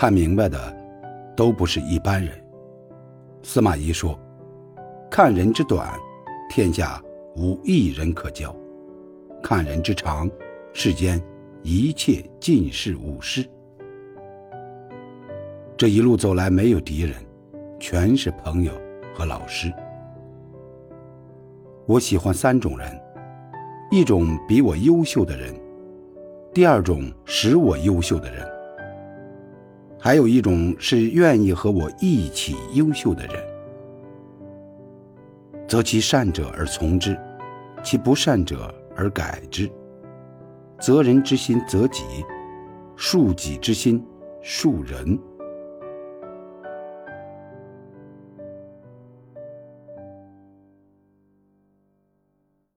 看明白的，都不是一般人。司马懿说：“看人之短，天下无一人可交；看人之长，世间一切尽是吾师。”这一路走来，没有敌人，全是朋友和老师。我喜欢三种人：一种比我优秀的人，第二种使我优秀的人，还有一种是愿意和我一起优秀的人。择其善者而从之，其不善者而改之。择人之心择己，恕己之心恕人。